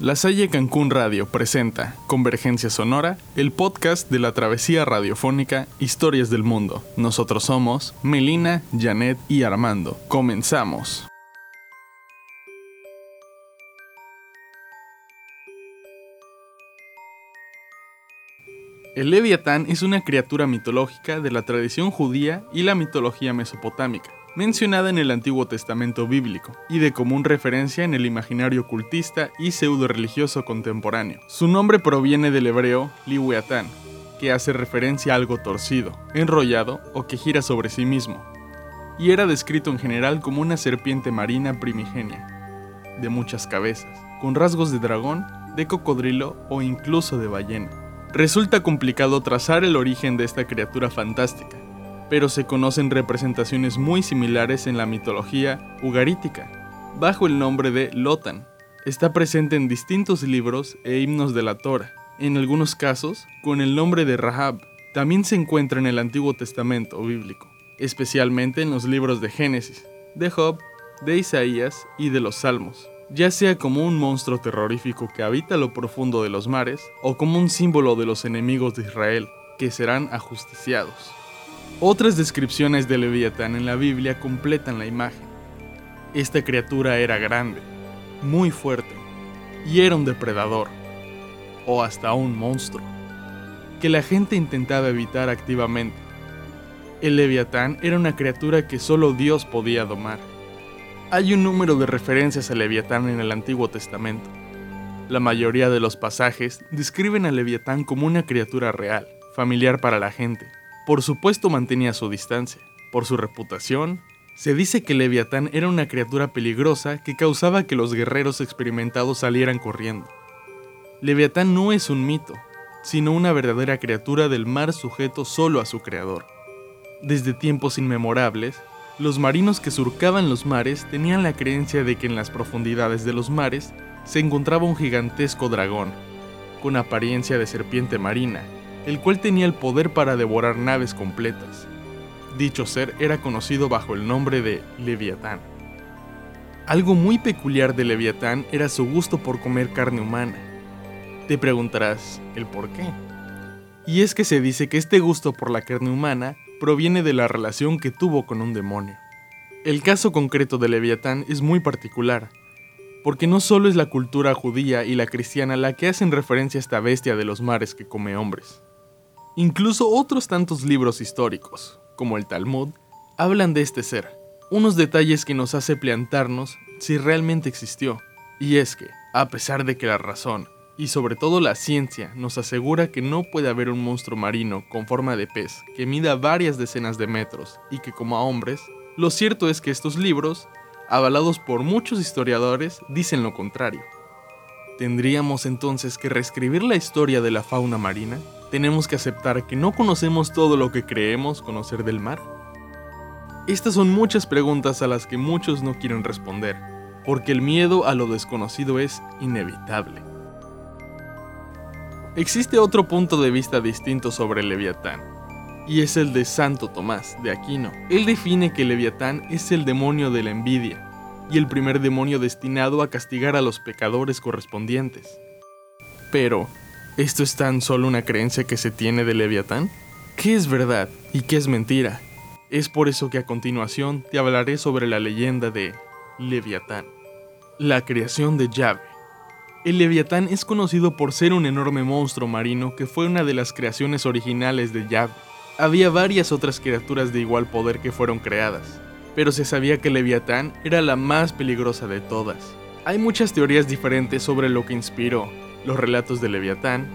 La Salle Cancún Radio presenta Convergencia Sonora, el podcast de la travesía radiofónica Historias del Mundo. Nosotros somos Melina, Janet y Armando. Comenzamos. El Leviatán es una criatura mitológica de la tradición judía y la mitología mesopotámica mencionada en el Antiguo Testamento bíblico y de común referencia en el imaginario ocultista y pseudo-religioso contemporáneo. Su nombre proviene del hebreo Liweatán, que hace referencia a algo torcido, enrollado o que gira sobre sí mismo, y era descrito en general como una serpiente marina primigenia, de muchas cabezas, con rasgos de dragón, de cocodrilo o incluso de ballena. Resulta complicado trazar el origen de esta criatura fantástica, pero se conocen representaciones muy similares en la mitología ugarítica, bajo el nombre de Lotan. Está presente en distintos libros e himnos de la Torah, en algunos casos con el nombre de Rahab. También se encuentra en el Antiguo Testamento bíblico, especialmente en los libros de Génesis, de Job, de Isaías y de los Salmos, ya sea como un monstruo terrorífico que habita lo profundo de los mares o como un símbolo de los enemigos de Israel, que serán ajusticiados. Otras descripciones de Leviatán en la Biblia completan la imagen. Esta criatura era grande, muy fuerte, y era un depredador, o hasta un monstruo, que la gente intentaba evitar activamente. El Leviatán era una criatura que solo Dios podía domar. Hay un número de referencias a Leviatán en el Antiguo Testamento. La mayoría de los pasajes describen a Leviatán como una criatura real, familiar para la gente, por supuesto mantenía su distancia. Por su reputación, se dice que Leviatán era una criatura peligrosa que causaba que los guerreros experimentados salieran corriendo. Leviatán no es un mito, sino una verdadera criatura del mar sujeto solo a su creador. Desde tiempos inmemorables, los marinos que surcaban los mares tenían la creencia de que en las profundidades de los mares se encontraba un gigantesco dragón, con apariencia de serpiente marina, el cual tenía el poder para devorar naves completas. Dicho ser era conocido bajo el nombre de Leviatán. Algo muy peculiar de Leviatán era su gusto por comer carne humana. Te preguntarás el por qué. Y es que se dice que este gusto por la carne humana proviene de la relación que tuvo con un demonio. El caso concreto de Leviatán es muy particular, porque no solo es la cultura judía y la cristiana la que hacen referencia a esta bestia de los mares que come hombres. Incluso otros tantos libros históricos, como el Talmud, hablan de este ser, unos detalles que nos hace plantarnos si realmente existió. Y es que, a pesar de que la razón, y sobre todo la ciencia, nos asegura que no puede haber un monstruo marino con forma de pez que mida varias decenas de metros y que coma hombres, lo cierto es que estos libros, avalados por muchos historiadores, dicen lo contrario. ¿Tendríamos entonces que reescribir la historia de la fauna marina? tenemos que aceptar que no conocemos todo lo que creemos conocer del mar? Estas son muchas preguntas a las que muchos no quieren responder, porque el miedo a lo desconocido es inevitable. Existe otro punto de vista distinto sobre el Leviatán, y es el de Santo Tomás de Aquino. Él define que el Leviatán es el demonio de la envidia, y el primer demonio destinado a castigar a los pecadores correspondientes. Pero, ¿Esto es tan solo una creencia que se tiene de Leviatán? ¿Qué es verdad y qué es mentira? Es por eso que a continuación te hablaré sobre la leyenda de Leviatán, la creación de Yahweh. El Leviatán es conocido por ser un enorme monstruo marino que fue una de las creaciones originales de Yahweh. Había varias otras criaturas de igual poder que fueron creadas, pero se sabía que Leviatán era la más peligrosa de todas. Hay muchas teorías diferentes sobre lo que inspiró, los relatos de Leviatán,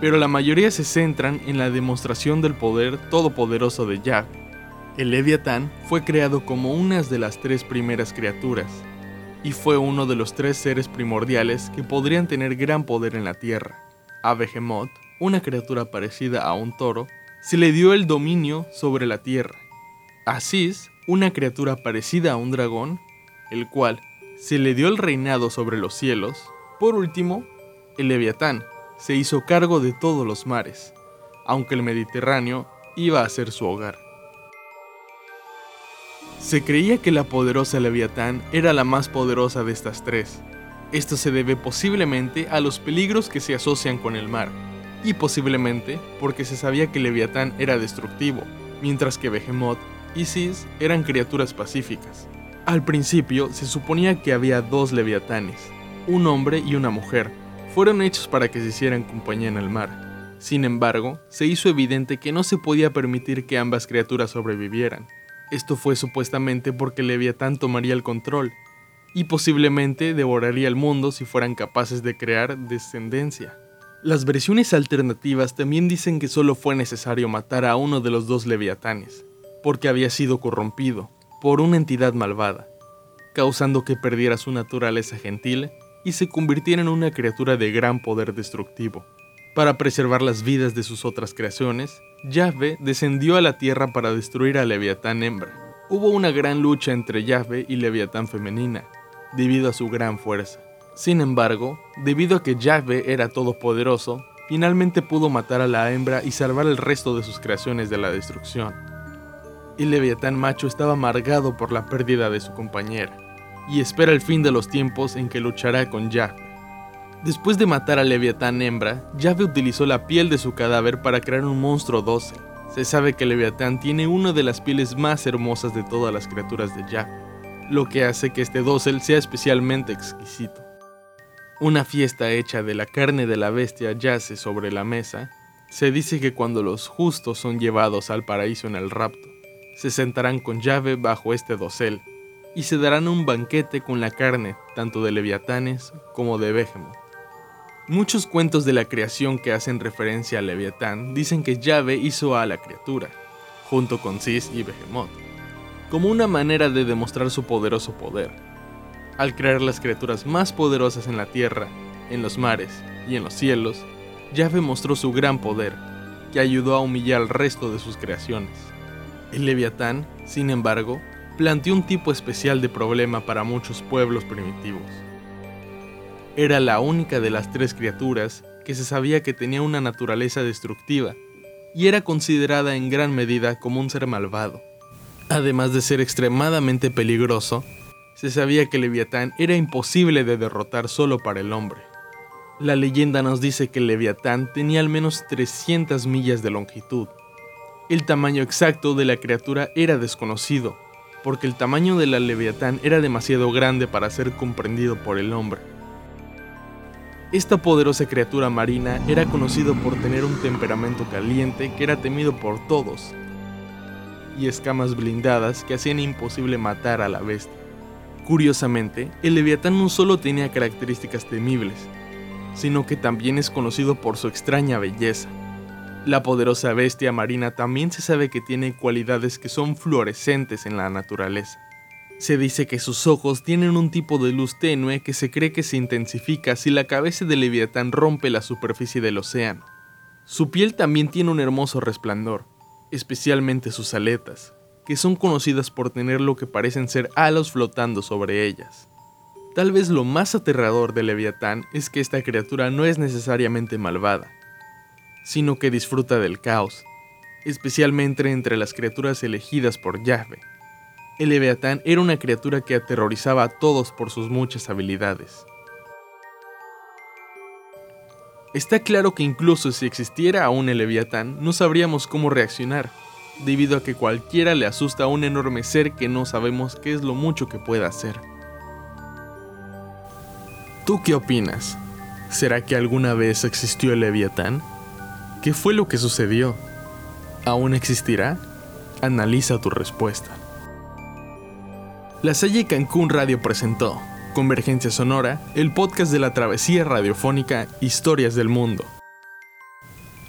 pero la mayoría se centran en la demostración del poder todopoderoso de Yahweh. El Leviatán fue creado como una de las tres primeras criaturas, y fue uno de los tres seres primordiales que podrían tener gran poder en la tierra. A Behemoth, una criatura parecida a un toro, se le dio el dominio sobre la tierra. A Sis, una criatura parecida a un dragón, el cual se le dio el reinado sobre los cielos. Por último, el Leviatán se hizo cargo de todos los mares, aunque el Mediterráneo iba a ser su hogar. Se creía que la poderosa Leviatán era la más poderosa de estas tres, Esto se debe posiblemente a los peligros que se asocian con el mar, y posiblemente porque se sabía que Leviatán era destructivo, mientras que Behemoth y eran criaturas pacíficas. Al principio se suponía que había dos leviatanes, un hombre y una mujer. Fueron hechos para que se hicieran compañía en el mar. Sin embargo, se hizo evidente que no se podía permitir que ambas criaturas sobrevivieran. Esto fue supuestamente porque Leviatán tomaría el control y posiblemente devoraría el mundo si fueran capaces de crear descendencia. Las versiones alternativas también dicen que solo fue necesario matar a uno de los dos leviatanes, porque había sido corrompido por una entidad malvada, causando que perdiera su naturaleza gentil y se convirtiera en una criatura de gran poder destructivo. Para preservar las vidas de sus otras creaciones, Yahvé descendió a la tierra para destruir a Leviatán hembra. Hubo una gran lucha entre Yahvé y Leviatán femenina, debido a su gran fuerza. Sin embargo, debido a que Yahvé era todopoderoso, finalmente pudo matar a la hembra y salvar el resto de sus creaciones de la destrucción el leviatán macho estaba amargado por la pérdida de su compañera, y espera el fin de los tiempos en que luchará con Yahweh. Después de matar al leviatán hembra, Yahweh utilizó la piel de su cadáver para crear un monstruo dócil. Se sabe que leviatán tiene una de las pieles más hermosas de todas las criaturas de Yahweh, lo que hace que este dócil sea especialmente exquisito. Una fiesta hecha de la carne de la bestia yace sobre la mesa. Se dice que cuando los justos son llevados al paraíso en el rapto, se sentarán con llave bajo este dosel, y se darán un banquete con la carne tanto de leviatanes como de Behemoth. Muchos cuentos de la creación que hacen referencia a Leviatán dicen que Yahvé hizo a la criatura, junto con Sis y Behemoth, como una manera de demostrar su poderoso poder. Al crear las criaturas más poderosas en la tierra, en los mares y en los cielos, Yahvé mostró su gran poder, que ayudó a humillar al resto de sus creaciones. El leviatán, sin embargo, planteó un tipo especial de problema para muchos pueblos primitivos. Era la única de las tres criaturas que se sabía que tenía una naturaleza destructiva y era considerada en gran medida como un ser malvado. Además de ser extremadamente peligroso, se sabía que Leviatán era imposible de derrotar solo para el hombre. La leyenda nos dice que Leviatán tenía al menos 300 millas de longitud, el tamaño exacto de la criatura era desconocido, porque el tamaño de la leviatán era demasiado grande para ser comprendido por el hombre. Esta poderosa criatura marina era conocido por tener un temperamento caliente que era temido por todos, y escamas blindadas que hacían imposible matar a la bestia. Curiosamente, el leviatán no solo tenía características temibles, sino que también es conocido por su extraña belleza. La poderosa bestia marina también se sabe que tiene cualidades que son fluorescentes en la naturaleza. Se dice que sus ojos tienen un tipo de luz tenue que se cree que se intensifica si la cabeza del leviatán rompe la superficie del océano. Su piel también tiene un hermoso resplandor, especialmente sus aletas, que son conocidas por tener lo que parecen ser halos flotando sobre ellas. Tal vez lo más aterrador del leviatán es que esta criatura no es necesariamente malvada, sino que disfruta del caos, especialmente entre las criaturas elegidas por Yahweh. El Leviatán era una criatura que aterrorizaba a todos por sus muchas habilidades. Está claro que incluso si existiera aún el Leviatán, no sabríamos cómo reaccionar, debido a que cualquiera le asusta a un enorme ser que no sabemos qué es lo mucho que pueda hacer. ¿Tú qué opinas? ¿Será que alguna vez existió el Leviatán? ¿Qué fue lo que sucedió? ¿Aún existirá? Analiza tu respuesta. La Salle Cancún Radio presentó Convergencia Sonora, el podcast de la travesía radiofónica Historias del Mundo.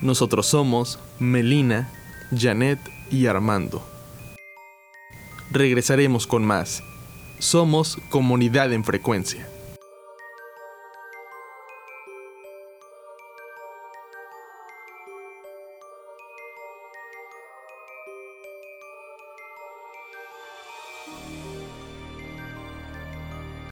Nosotros somos Melina, Janet y Armando. Regresaremos con más. Somos Comunidad en Frecuencia.